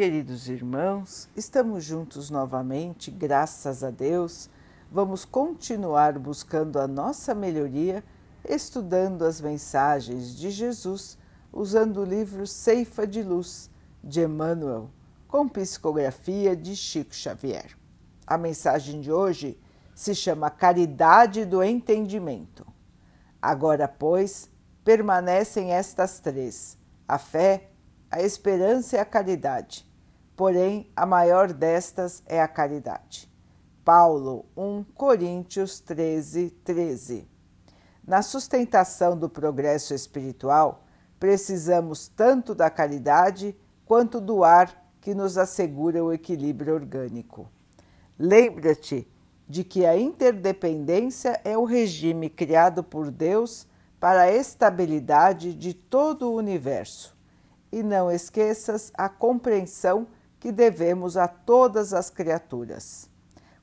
Queridos irmãos, estamos juntos novamente, graças a Deus. Vamos continuar buscando a nossa melhoria, estudando as mensagens de Jesus, usando o livro Ceifa de Luz de Emmanuel, com psicografia de Chico Xavier. A mensagem de hoje se chama Caridade do Entendimento. Agora, pois, permanecem estas três: a fé, a esperança e a caridade. Porém, a maior destas é a caridade. Paulo 1 Coríntios 13, 13. Na sustentação do progresso espiritual, precisamos tanto da caridade quanto do ar que nos assegura o equilíbrio orgânico. Lembra-te de que a interdependência é o regime criado por Deus para a estabilidade de todo o universo e não esqueças a compreensão que devemos a todas as criaturas.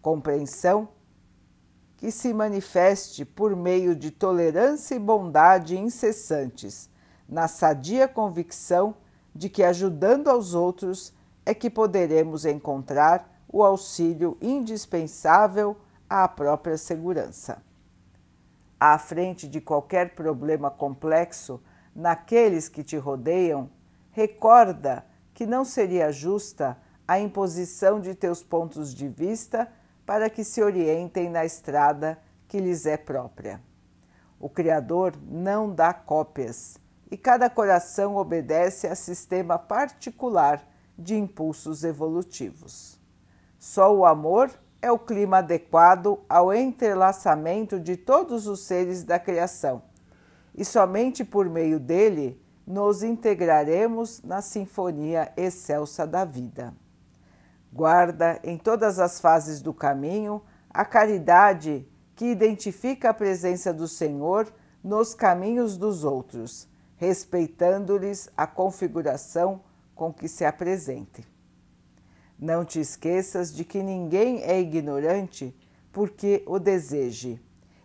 Compreensão que se manifeste por meio de tolerância e bondade incessantes, na sadia convicção de que ajudando aos outros é que poderemos encontrar o auxílio indispensável à própria segurança. À frente de qualquer problema complexo, naqueles que te rodeiam, recorda que não seria justa a imposição de teus pontos de vista para que se orientem na estrada que lhes é própria. O Criador não dá cópias e cada coração obedece a sistema particular de impulsos evolutivos. Só o amor é o clima adequado ao entrelaçamento de todos os seres da criação, e somente por meio dele nos integraremos na sinfonia excelsa da vida. Guarda em todas as fases do caminho a caridade que identifica a presença do Senhor nos caminhos dos outros, respeitando-lhes a configuração com que se apresente. Não te esqueças de que ninguém é ignorante porque o deseje,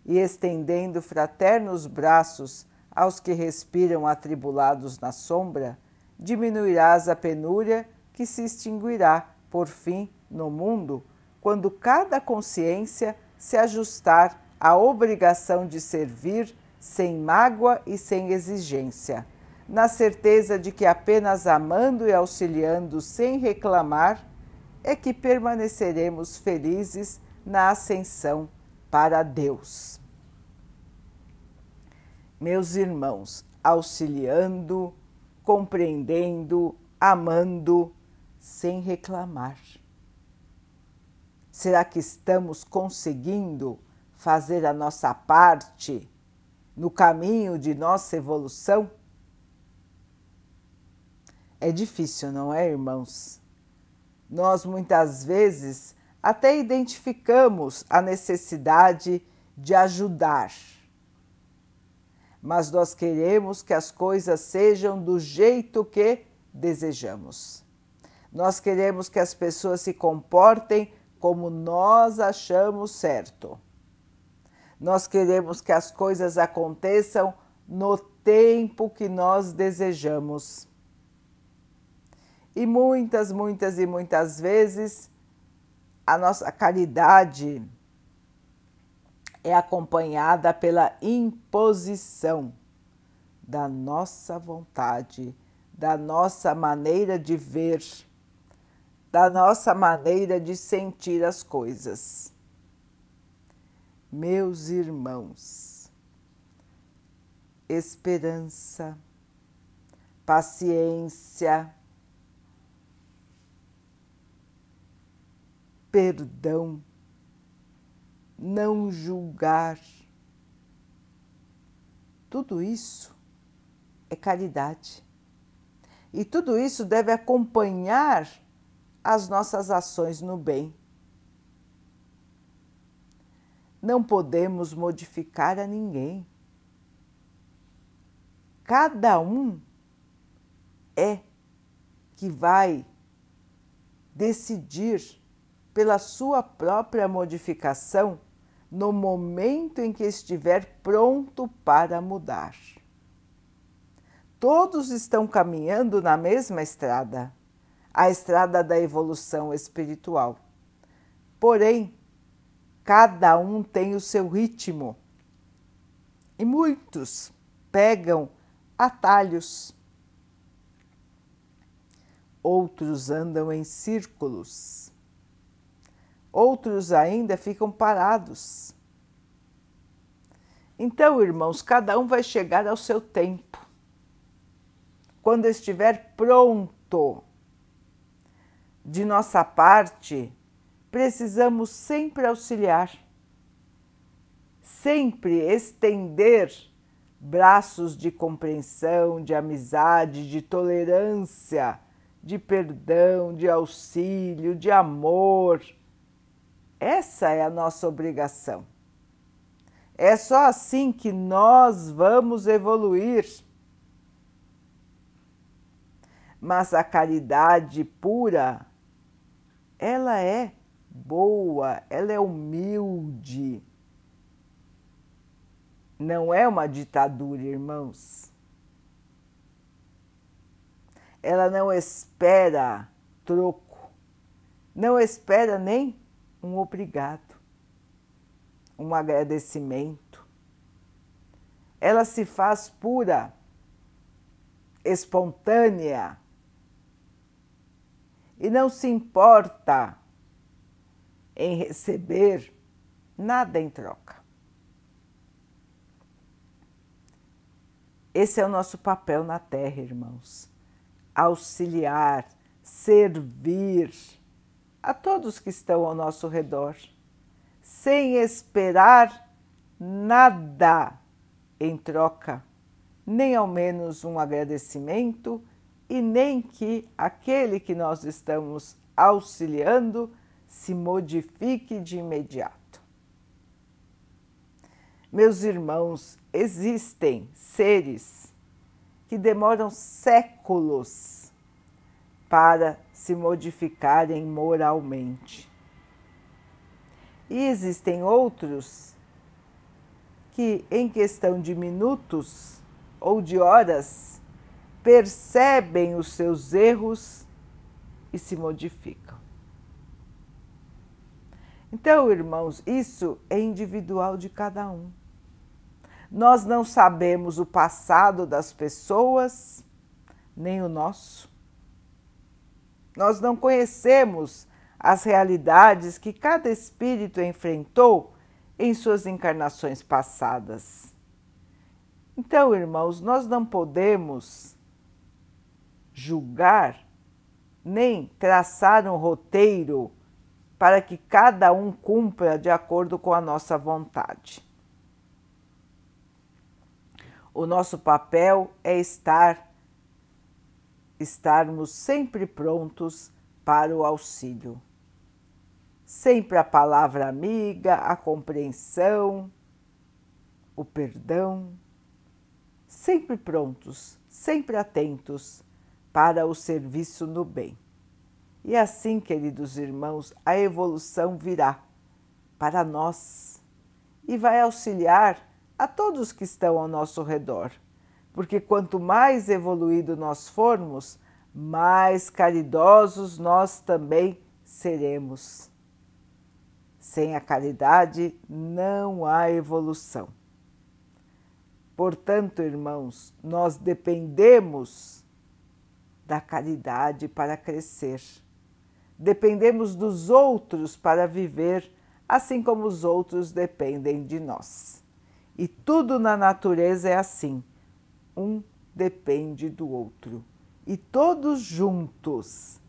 e estendendo fraternos braços aos que respiram atribulados na sombra, diminuirás a penúria que se extinguirá, por fim, no mundo, quando cada consciência se ajustar à obrigação de servir sem mágoa e sem exigência, na certeza de que apenas amando e auxiliando sem reclamar é que permaneceremos felizes na ascensão para Deus meus irmãos, auxiliando, compreendendo, amando, sem reclamar. Será que estamos conseguindo fazer a nossa parte no caminho de nossa evolução? É difícil, não é, irmãos? Nós muitas vezes até identificamos a necessidade de ajudar mas nós queremos que as coisas sejam do jeito que desejamos. Nós queremos que as pessoas se comportem como nós achamos certo. Nós queremos que as coisas aconteçam no tempo que nós desejamos. E muitas, muitas e muitas vezes a nossa caridade é acompanhada pela imposição da nossa vontade, da nossa maneira de ver, da nossa maneira de sentir as coisas. Meus irmãos, esperança, paciência, perdão, não julgar. Tudo isso é caridade. E tudo isso deve acompanhar as nossas ações no bem. Não podemos modificar a ninguém. Cada um é que vai decidir pela sua própria modificação no momento em que estiver pronto para mudar. Todos estão caminhando na mesma estrada. a estrada da evolução espiritual. Porém, cada um tem o seu ritmo e muitos pegam atalhos. Outros andam em círculos. Outros ainda ficam parados. Então, irmãos, cada um vai chegar ao seu tempo. Quando estiver pronto, de nossa parte, precisamos sempre auxiliar, sempre estender braços de compreensão, de amizade, de tolerância, de perdão, de auxílio, de amor. Essa é a nossa obrigação. É só assim que nós vamos evoluir. Mas a caridade pura, ela é boa, ela é humilde. Não é uma ditadura, irmãos. Ela não espera troco, não espera nem um obrigado um agradecimento. Ela se faz pura, espontânea e não se importa em receber nada em troca. Esse é o nosso papel na Terra, irmãos. Auxiliar, servir a todos que estão ao nosso redor sem esperar nada em troca, nem ao menos um agradecimento e nem que aquele que nós estamos auxiliando se modifique de imediato. Meus irmãos, existem seres que demoram séculos para se modificarem moralmente. E existem outros que, em questão de minutos ou de horas, percebem os seus erros e se modificam. Então, irmãos, isso é individual de cada um. Nós não sabemos o passado das pessoas, nem o nosso. Nós não conhecemos as realidades que cada espírito enfrentou em suas encarnações passadas. Então, irmãos, nós não podemos julgar nem traçar um roteiro para que cada um cumpra de acordo com a nossa vontade. O nosso papel é estar estarmos sempre prontos para o auxílio. Sempre a palavra amiga, a compreensão, o perdão, sempre prontos, sempre atentos para o serviço no bem. E assim, queridos irmãos, a evolução virá para nós e vai auxiliar a todos que estão ao nosso redor, porque quanto mais evoluído nós formos, mais caridosos nós também seremos. Sem a caridade não há evolução. Portanto, irmãos, nós dependemos da caridade para crescer. Dependemos dos outros para viver, assim como os outros dependem de nós. E tudo na natureza é assim: um depende do outro. E todos juntos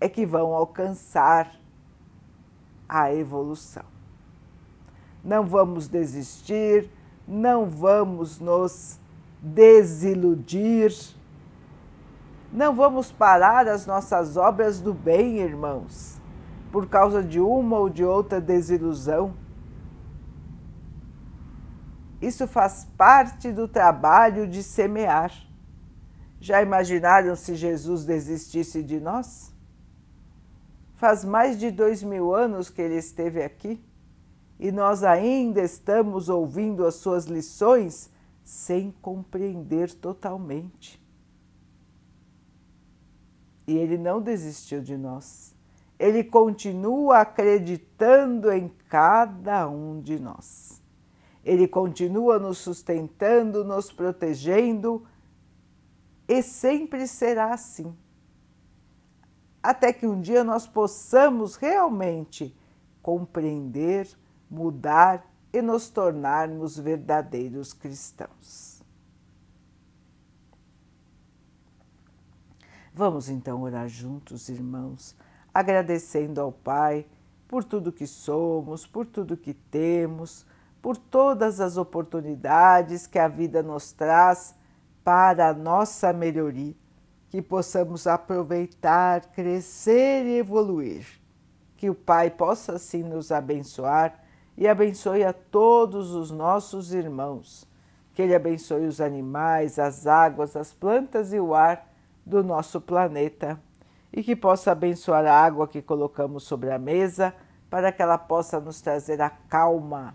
é que vão alcançar a evolução. Não vamos desistir, não vamos nos desiludir, não vamos parar as nossas obras do bem, irmãos, por causa de uma ou de outra desilusão. Isso faz parte do trabalho de semear. Já imaginaram se Jesus desistisse de nós? Faz mais de dois mil anos que ele esteve aqui e nós ainda estamos ouvindo as suas lições sem compreender totalmente. e Ele não desistiu de nós. Ele continua acreditando em cada um de nós. Ele continua nos sustentando, nos protegendo e sempre será assim. Até que um dia nós possamos realmente compreender, mudar e nos tornarmos verdadeiros cristãos. Vamos então orar juntos, irmãos, agradecendo ao Pai por tudo que somos, por tudo que temos, por todas as oportunidades que a vida nos traz para a nossa melhoria, que possamos aproveitar, crescer e evoluir. Que o Pai possa assim nos abençoar e abençoe a todos os nossos irmãos. Que Ele abençoe os animais, as águas, as plantas e o ar do nosso planeta e que possa abençoar a água que colocamos sobre a mesa para que ela possa nos trazer a calma